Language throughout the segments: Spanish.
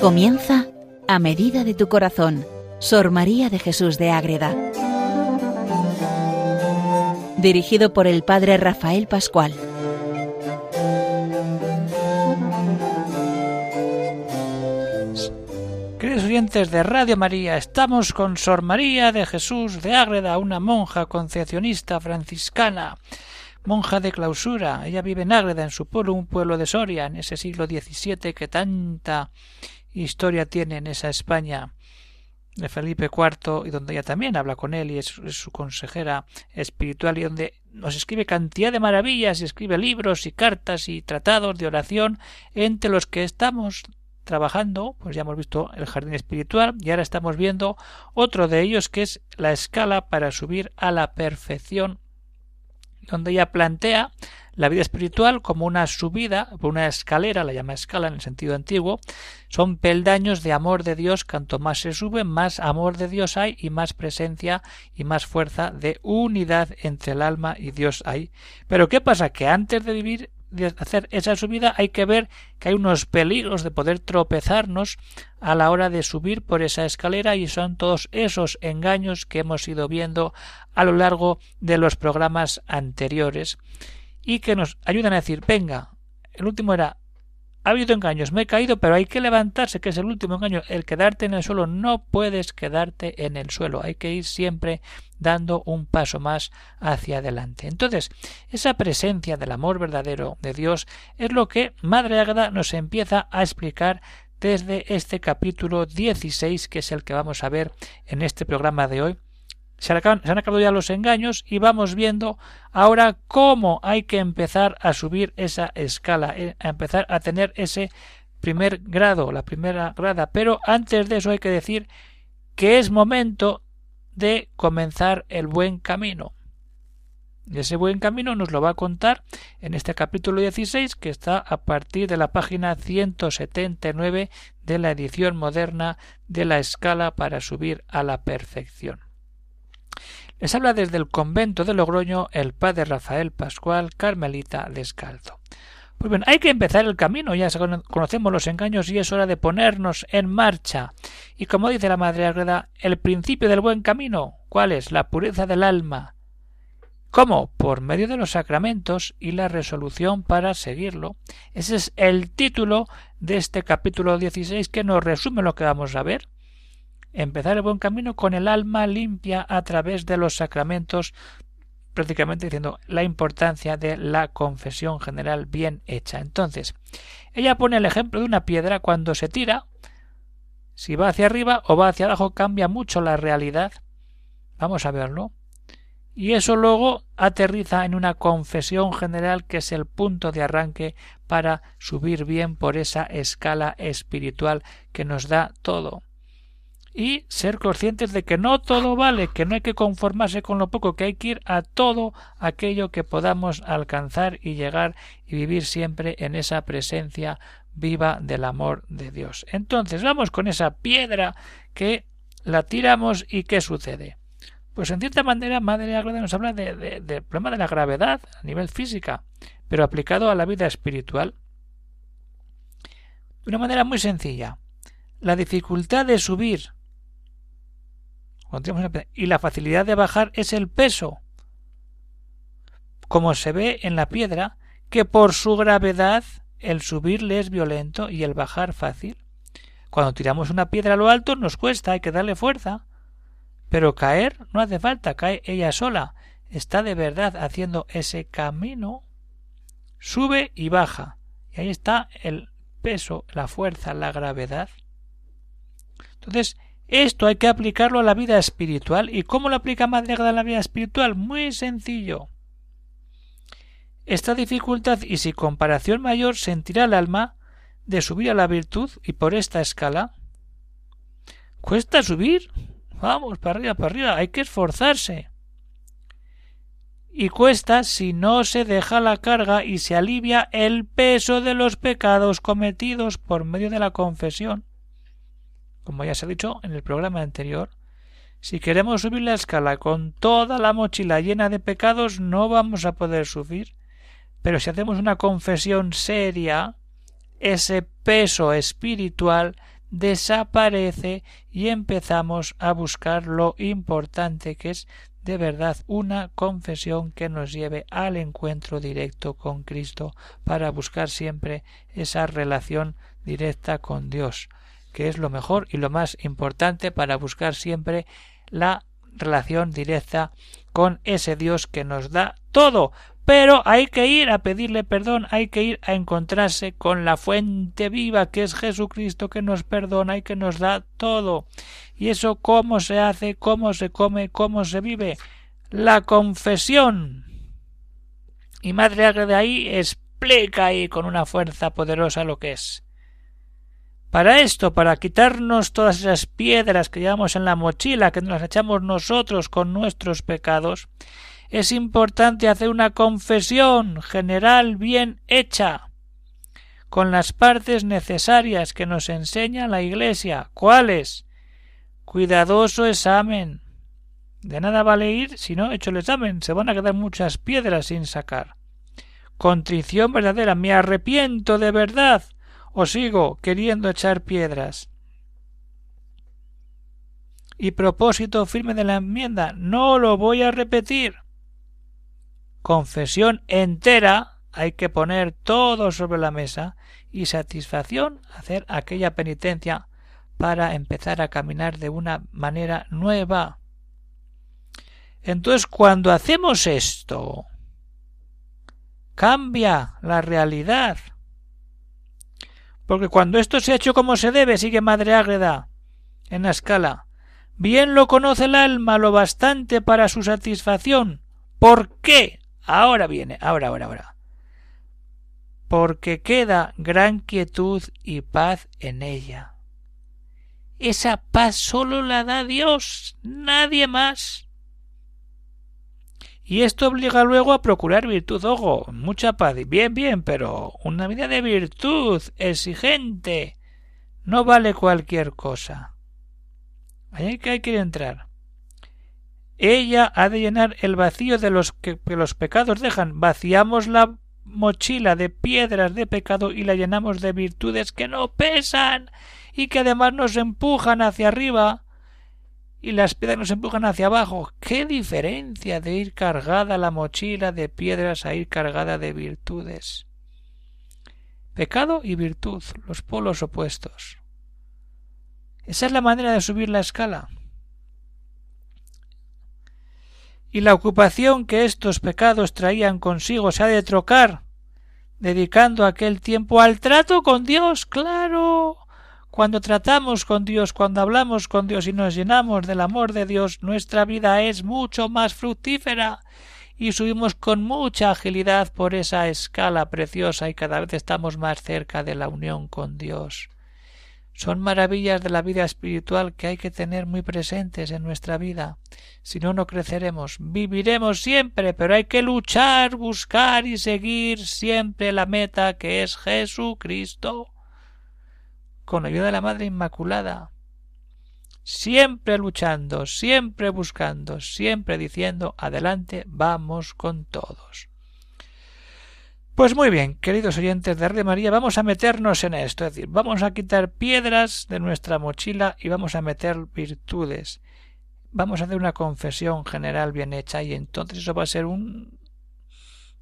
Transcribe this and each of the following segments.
Comienza a medida de tu corazón, Sor María de Jesús de Ágreda. Dirigido por el Padre Rafael Pascual. Queridos oyentes de Radio María, estamos con Sor María de Jesús de Ágreda, una monja concepcionista franciscana monja de clausura. Ella vive en Ágreda, en su pueblo, un pueblo de Soria, en ese siglo XVII que tanta historia tiene en esa España de Felipe IV y donde ella también habla con él y es, su consejera espiritual y donde nos escribe cantidad de maravillas y escribe libros y cartas y tratados de oración entre los que estamos trabajando, pues ya hemos visto el jardín espiritual y ahora estamos viendo otro de ellos que es la escala para subir a la perfección donde ella plantea la vida espiritual como una subida, una escalera, la llama escala en el sentido antiguo, son peldaños de amor de Dios, cuanto más se sube, más amor de Dios hay y más presencia y más fuerza de unidad entre el alma y Dios hay. Pero ¿qué pasa? Que antes de vivir hacer esa subida hay que ver que hay unos peligros de poder tropezarnos a la hora de subir por esa escalera y son todos esos engaños que hemos ido viendo a lo largo de los programas anteriores y que nos ayudan a decir venga el último era ha habido engaños, me he caído, pero hay que levantarse, que es el último engaño. El quedarte en el suelo, no puedes quedarte en el suelo, hay que ir siempre dando un paso más hacia adelante. Entonces, esa presencia del amor verdadero de Dios es lo que Madre Ágada nos empieza a explicar desde este capítulo 16, que es el que vamos a ver en este programa de hoy, se han, acabado ya los engaños y vamos viendo ahora cómo hay que empezar a subir esa escala, eh, a empezar a tener ese primer grado, la primera grada. Pero antes de eso hay que decir que es momento de comenzar el buen camino. Y ese buen camino nos lo va a contar en este capítulo 16 que está a partir de la página 179 de la edición moderna de la escala para subir a la perfección. Les habla desde el convento de Logroño el padre Rafael Pascual, carmelita descalzo. Pues bien, hay que empezar el camino, ya conocemos los engaños y es hora de ponernos en marcha. Y como dice la Madre Agreda, el principio del buen camino, ¿cuál es? La pureza del alma. ¿Cómo? Por medio de los sacramentos y la resolución para seguirlo. Ese es el título de este capítulo 16 que nos resume lo que vamos a ver empezar el buen camino con el alma limpia a través de los sacramentos, prácticamente diciendo la importancia de la confesión general bien hecha. Entonces, ella pone el ejemplo de una piedra cuando se tira, si va hacia arriba o va hacia abajo cambia mucho la realidad. Vamos a verlo. Y eso luego aterriza en una confesión general que es el punto de arranque para subir bien por esa escala espiritual que nos da todo y ser conscientes de que no todo vale, que no hay que conformarse con lo poco, que hay que ir a todo aquello que podamos alcanzar y llegar y vivir siempre en esa presencia viva del amor de Dios. Entonces vamos con esa piedra que la tiramos y ¿qué sucede? Pues en cierta manera Madre Agreda nos habla de, del problema de la gravedad a nivel física, pero aplicado a la vida espiritual. De una manera muy sencilla. La dificultad de subir y la facilidad de bajar es el peso, como se ve en la piedra, que por su gravedad el subirle es violento y el bajar fácil. Cuando tiramos una piedra a lo alto nos cuesta, hay que darle fuerza. Pero caer no hace falta, cae ella sola. Está de verdad haciendo ese camino. Sube y baja. Y ahí está el peso, la fuerza, la gravedad. Entonces, esto hay que aplicarlo a la vida espiritual. ¿Y cómo lo aplica Madre a la vida espiritual? Muy sencillo. Esta dificultad y sin comparación mayor sentirá el alma de subir a la virtud y por esta escala. ¿Cuesta subir? Vamos, para arriba, para arriba, hay que esforzarse. Y cuesta si no se deja la carga y se alivia el peso de los pecados cometidos por medio de la confesión como ya se ha dicho en el programa anterior, si queremos subir la escala con toda la mochila llena de pecados, no vamos a poder subir. Pero si hacemos una confesión seria, ese peso espiritual desaparece y empezamos a buscar lo importante que es de verdad una confesión que nos lleve al encuentro directo con Cristo para buscar siempre esa relación directa con Dios, que es lo mejor y lo más importante para buscar siempre la relación directa con ese Dios que nos da todo, pero hay que ir a pedirle perdón, hay que ir a encontrarse con la fuente viva que es Jesucristo que nos perdona y que nos da todo. ¿Y eso cómo se hace, cómo se come, cómo se vive? La confesión. Y Madre de ahí explica ahí con una fuerza poderosa lo que es. Para esto, para quitarnos todas esas piedras que llevamos en la mochila, que nos las echamos nosotros con nuestros pecados, es importante hacer una confesión general bien hecha, con las partes necesarias que nos enseña la Iglesia. ¿Cuáles? Cuidadoso examen. De nada vale ir si no he hecho el examen, se van a quedar muchas piedras sin sacar. Contrición verdadera, me arrepiento de verdad, o sigo queriendo echar piedras. Y propósito firme de la enmienda, no lo voy a repetir confesión entera, hay que poner todo sobre la mesa y satisfacción hacer aquella penitencia para empezar a caminar de una manera nueva. Entonces, cuando hacemos esto, cambia la realidad. Porque cuando esto se ha hecho como se debe, sigue Madre Ágreda en la escala, bien lo conoce el alma lo bastante para su satisfacción. ¿Por qué? Ahora viene, ahora, ahora, ahora. Porque queda gran quietud y paz en ella. Esa paz sólo la da Dios, nadie más. Y esto obliga luego a procurar virtud, ojo, mucha paz, bien, bien, pero una vida de virtud, exigente, no vale cualquier cosa. Ahí que, hay que entrar. Ella ha de llenar el vacío de los que, los pecados dejan. Vaciamos la mochila de piedras de pecado y la llenamos de virtudes que no pesan y que además nos empujan hacia arriba y las piedras nos empujan hacia abajo. ¿Qué diferencia de ir cargada la mochila de piedras a ir cargada de virtudes? Pecado y virtud, los polos opuestos. Esa es la manera de subir la escala y la ocupación que estos pecados traían consigo se ha de trocar, dedicando aquel tiempo al trato con Dios, claro. Cuando tratamos con Dios, cuando hablamos con Dios y nos llenamos del amor de Dios, nuestra vida es mucho más fructífera y subimos con mucha agilidad por esa escala preciosa y cada vez estamos más cerca de la unión con Dios. Son maravillas de la vida espiritual que hay que tener muy presentes en nuestra vida. Si no, no creceremos. Viviremos siempre, pero hay que luchar, buscar y seguir siempre la meta que es Jesucristo. Con ayuda de la Madre Inmaculada. Siempre luchando, siempre buscando, siempre diciendo adelante, vamos con todos. Pues muy bien, queridos oyentes de Radio María, vamos a meternos en esto, es decir, vamos a quitar piedras de nuestra mochila y vamos a meter virtudes. Vamos a hacer una confesión general bien hecha y entonces eso va a ser un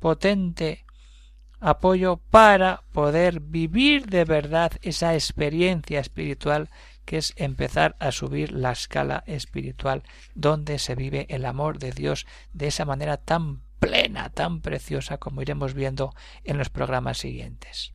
potente apoyo para poder vivir de verdad esa experiencia espiritual que es empezar a subir la escala espiritual donde se vive el amor de Dios de esa manera tan plena, tan preciosa como iremos viendo en los programas siguientes.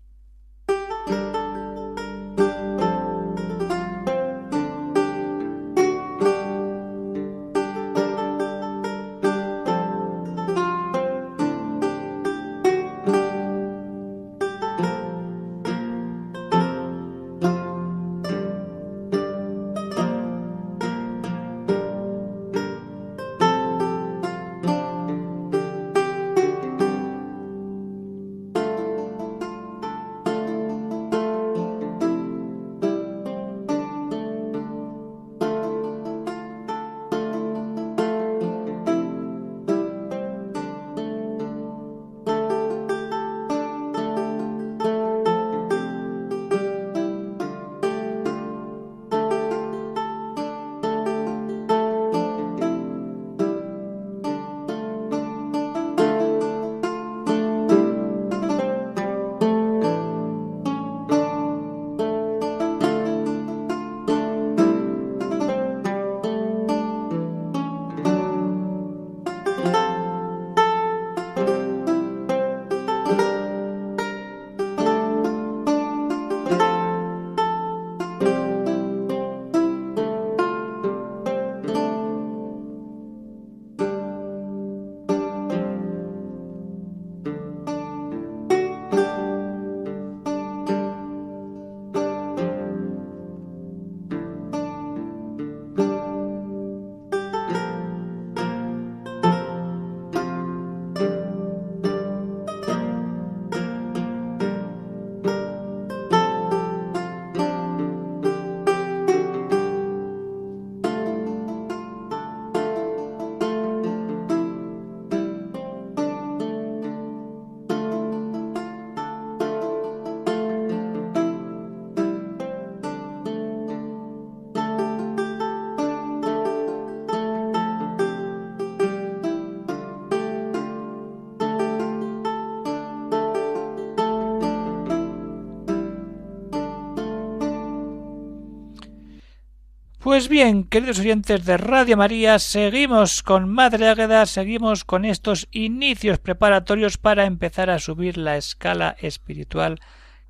Pues bien, queridos oyentes de Radio María, seguimos con Madre Águeda, seguimos con estos inicios preparatorios para empezar a subir la escala espiritual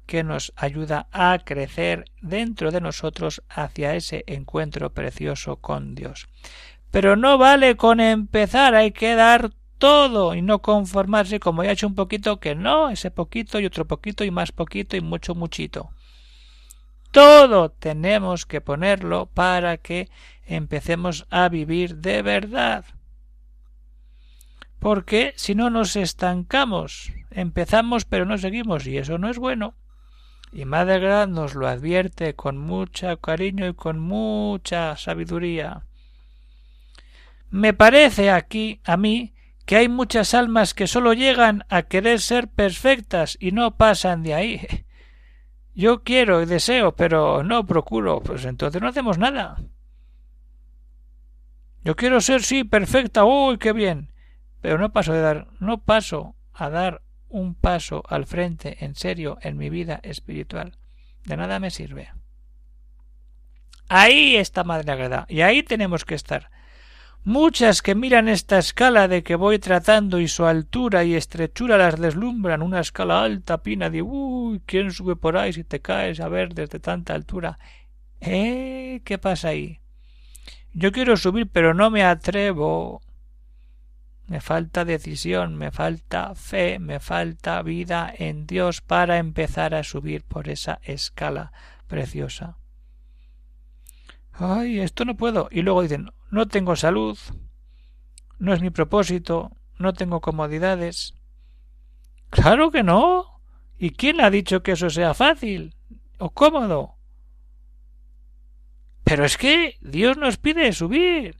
que nos ayuda a crecer dentro de nosotros hacia ese encuentro precioso con Dios. Pero no vale con empezar, hay que dar todo y no conformarse como ya he hecho un poquito que no, ese poquito y otro poquito y más poquito y mucho muchito. Todo tenemos que ponerlo para que empecemos a vivir de verdad. Porque si no nos estancamos, empezamos pero no seguimos y eso no es bueno. Y Madre nos lo advierte con mucho cariño y con mucha sabiduría. Me parece aquí a mí que hay muchas almas que sólo llegan a querer ser perfectas y no pasan de ahí. Yo quiero y deseo, pero no procuro, pues entonces no hacemos nada. Yo quiero ser, sí, perfecta, uy, qué bien, pero no paso de dar, no paso a dar un paso al frente en serio en mi vida espiritual. De nada me sirve. Ahí está Madre Agreda, y ahí tenemos que estar. Muchas que miran esta escala de que voy tratando y su altura y estrechura las deslumbran, una escala alta, pina de uy, ¿quién sube por ahí si te caes a ver desde tanta altura? ¿Eh? ¿Qué pasa ahí? Yo quiero subir, pero no me atrevo. Me falta decisión, me falta fe, me falta vida en Dios para empezar a subir por esa escala preciosa. Ay, esto no puedo. Y luego dicen, no tengo salud, no es mi propósito, no tengo comodidades. Claro que no. ¿Y quién ha dicho que eso sea fácil o cómodo? Pero es que Dios nos pide subir,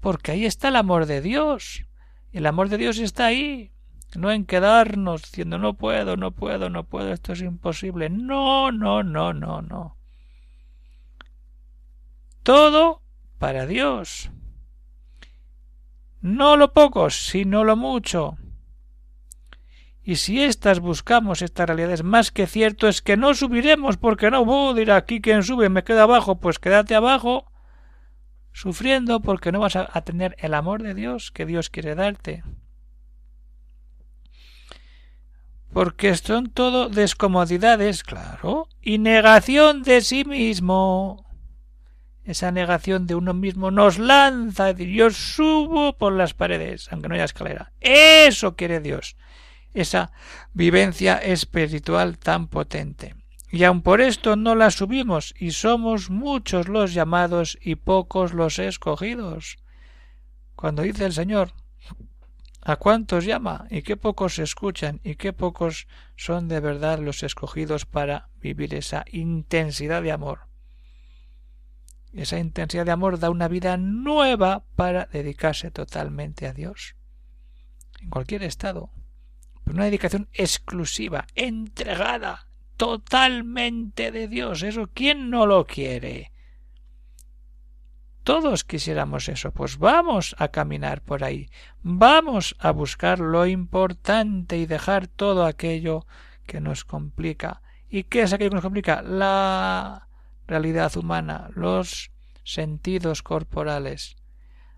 porque ahí está el amor de Dios. El amor de Dios está ahí, no en quedarnos diciendo no puedo, no puedo, no puedo, esto es imposible. No, no, no, no, no. Todo para Dios. No lo poco, sino lo mucho. Y si estas buscamos estas realidades, más que cierto es que no subiremos, porque no, uh, dirá aquí quien sube me queda abajo, pues quédate abajo, sufriendo porque no vas a tener el amor de Dios que Dios quiere darte. Porque son todo descomodidades, claro, y negación de sí mismo esa negación de uno mismo nos lanza a decir yo subo por las paredes, aunque no haya escalera. Eso quiere Dios, esa vivencia espiritual tan potente. Y aun por esto no la subimos, y somos muchos los llamados y pocos los escogidos. Cuando dice el Señor, ¿a cuántos llama? y qué pocos escuchan, y qué pocos son de verdad los escogidos para vivir esa intensidad de amor. Esa intensidad de amor da una vida nueva para dedicarse totalmente a Dios. En cualquier estado. Pero una dedicación exclusiva, entregada, totalmente de Dios. Eso, ¿quién no lo quiere? Todos quisiéramos eso. Pues vamos a caminar por ahí. Vamos a buscar lo importante y dejar todo aquello que nos complica. ¿Y qué es aquello que nos complica? La realidad humana, los sentidos corporales.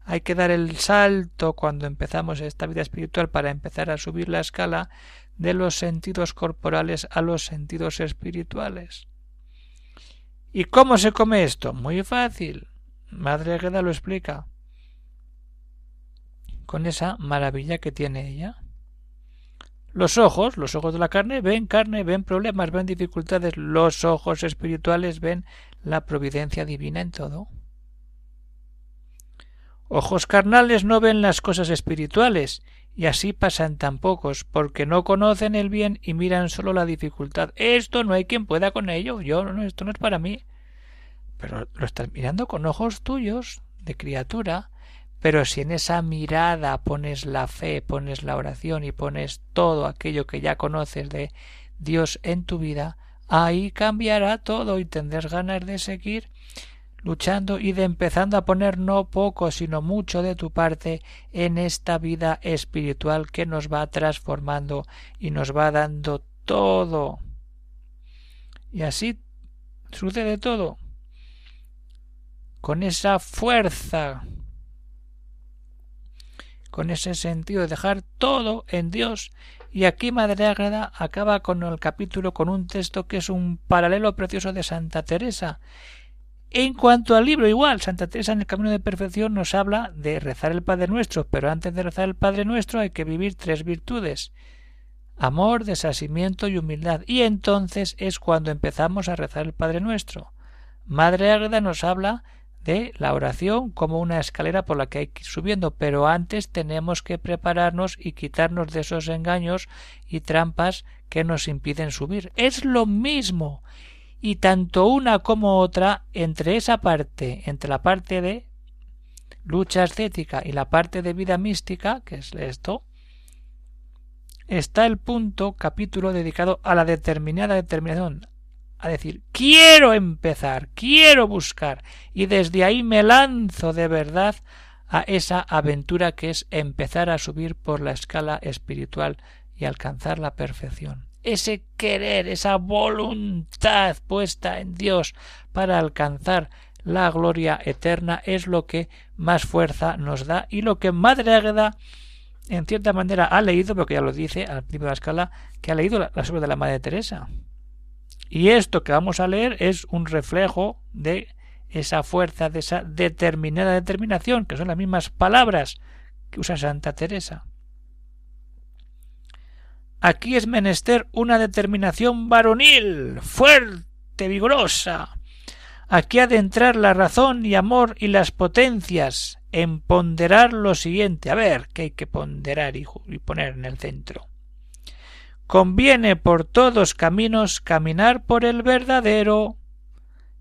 Hay que dar el salto cuando empezamos esta vida espiritual para empezar a subir la escala de los sentidos corporales a los sentidos espirituales. ¿Y cómo se come esto? Muy fácil. Madre Agueda lo explica. Con esa maravilla que tiene ella. Los ojos, los ojos de la carne, ven carne, ven problemas, ven dificultades. Los ojos espirituales ven la providencia divina en todo. Ojos carnales no ven las cosas espirituales, y así pasan tan pocos, porque no conocen el bien y miran solo la dificultad. Esto no hay quien pueda con ello. Yo no, esto no es para mí. Pero lo estás mirando con ojos tuyos, de criatura, pero si en esa mirada pones la fe, pones la oración y pones todo aquello que ya conoces de Dios en tu vida, ahí cambiará todo y tendrás ganas de seguir luchando y de empezando a poner no poco sino mucho de tu parte en esta vida espiritual que nos va transformando y nos va dando todo. Y así sucede todo con esa fuerza, con ese sentido de dejar todo en Dios. Y aquí Madre Ágreda acaba con el capítulo con un texto que es un paralelo precioso de Santa Teresa. En cuanto al libro, igual, Santa Teresa en el Camino de Perfección nos habla de rezar el Padre Nuestro, pero antes de rezar el Padre Nuestro hay que vivir tres virtudes amor, desasimiento y humildad. Y entonces es cuando empezamos a rezar el Padre Nuestro. Madre Ágreda nos habla de la oración como una escalera por la que hay que ir subiendo, pero antes tenemos que prepararnos y quitarnos de esos engaños y trampas que nos impiden subir. Es lo mismo. Y tanto una como otra, entre esa parte, entre la parte de lucha ascética y la parte de vida mística, que es esto, está el punto capítulo dedicado a la determinada determinación, a decir quiero empezar, quiero buscar, y desde ahí me lanzo de verdad a esa aventura que es empezar a subir por la escala espiritual y alcanzar la perfección. Ese querer, esa voluntad puesta en Dios para alcanzar la gloria eterna es lo que más fuerza nos da y lo que Madre Águeda en cierta manera ha leído, porque ya lo dice al principio de la escala, que ha leído la, la obra de la Madre Teresa. Y esto que vamos a leer es un reflejo de esa fuerza, de esa determinada determinación, que son las mismas palabras que usa Santa Teresa. Aquí es menester una determinación varonil, fuerte, vigorosa. Aquí ha de entrar la razón y amor y las potencias, en ponderar lo siguiente. A ver, qué hay que ponderar y, poner en el centro. Conviene por todos caminos caminar por el verdadero.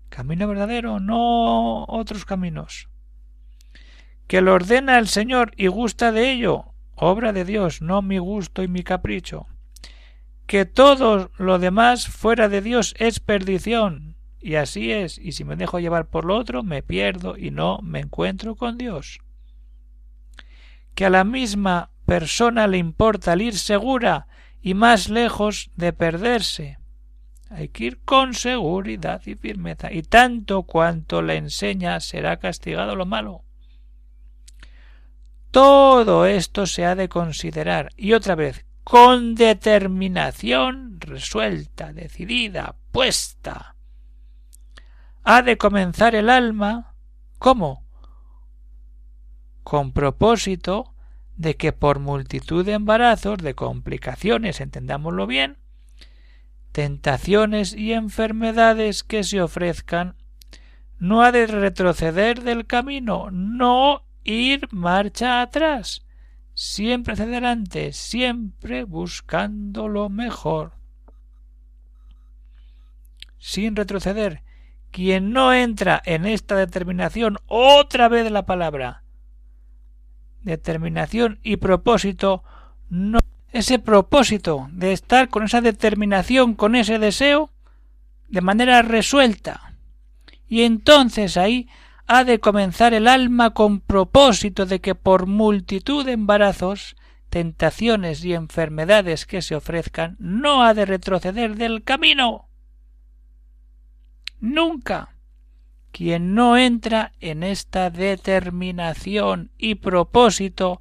Camino verdadero, no otros caminos. Que lo ordena el Señor y gusta de ello. Obra de Dios, no mi gusto y mi capricho. Que todo lo demás fuera de Dios es perdición, y así es, y si me dejo llevar por lo otro, me pierdo y no me encuentro con Dios. Que a la misma persona le importa el ir segura y más lejos de perderse. Hay que ir con seguridad y firmeza, y tanto cuanto le enseña será castigado lo malo. Todo esto se ha de considerar, y otra vez, con determinación resuelta, decidida, puesta ha de comenzar el alma ¿cómo? con propósito de que por multitud de embarazos, de complicaciones, entendámoslo bien, tentaciones y enfermedades que se ofrezcan, no ha de retroceder del camino, no ir marcha atrás, siempre hacia adelante, siempre buscando lo mejor, sin retroceder, quien no entra en esta determinación otra vez la palabra determinación y propósito no ese propósito de estar con esa determinación con ese deseo de manera resuelta y entonces ahí ha de comenzar el alma con propósito de que por multitud de embarazos tentaciones y enfermedades que se ofrezcan no ha de retroceder del camino nunca. Quien no entra en esta determinación y propósito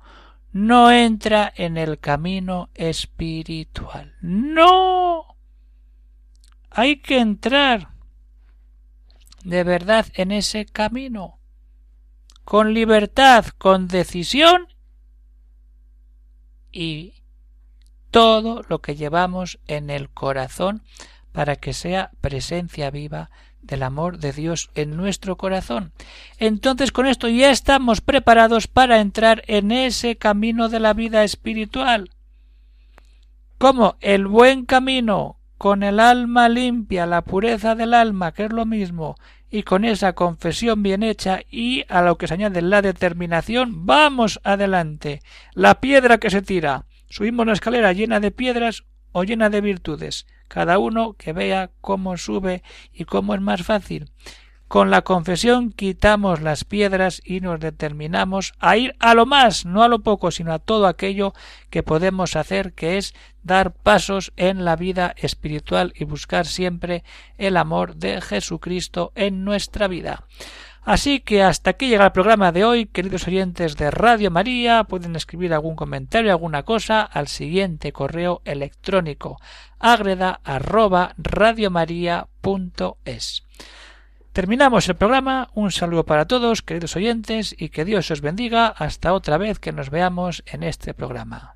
no entra en el camino espiritual. No. Hay que entrar de verdad en ese camino, con libertad, con decisión y todo lo que llevamos en el corazón para que sea presencia viva del amor de Dios en nuestro corazón. Entonces con esto ya estamos preparados para entrar en ese camino de la vida espiritual. Como el buen camino, con el alma limpia, la pureza del alma, que es lo mismo, y con esa confesión bien hecha y a lo que se añade la determinación, vamos adelante. La piedra que se tira. Subimos la escalera llena de piedras o llena de virtudes cada uno que vea cómo sube y cómo es más fácil. Con la confesión quitamos las piedras y nos determinamos a ir a lo más, no a lo poco, sino a todo aquello que podemos hacer, que es dar pasos en la vida espiritual y buscar siempre el amor de Jesucristo en nuestra vida. Así que hasta aquí llega el programa de hoy, queridos oyentes de Radio María. Pueden escribir algún comentario, alguna cosa al siguiente correo electrónico agreda Terminamos el programa. Un saludo para todos, queridos oyentes, y que Dios os bendiga hasta otra vez que nos veamos en este programa.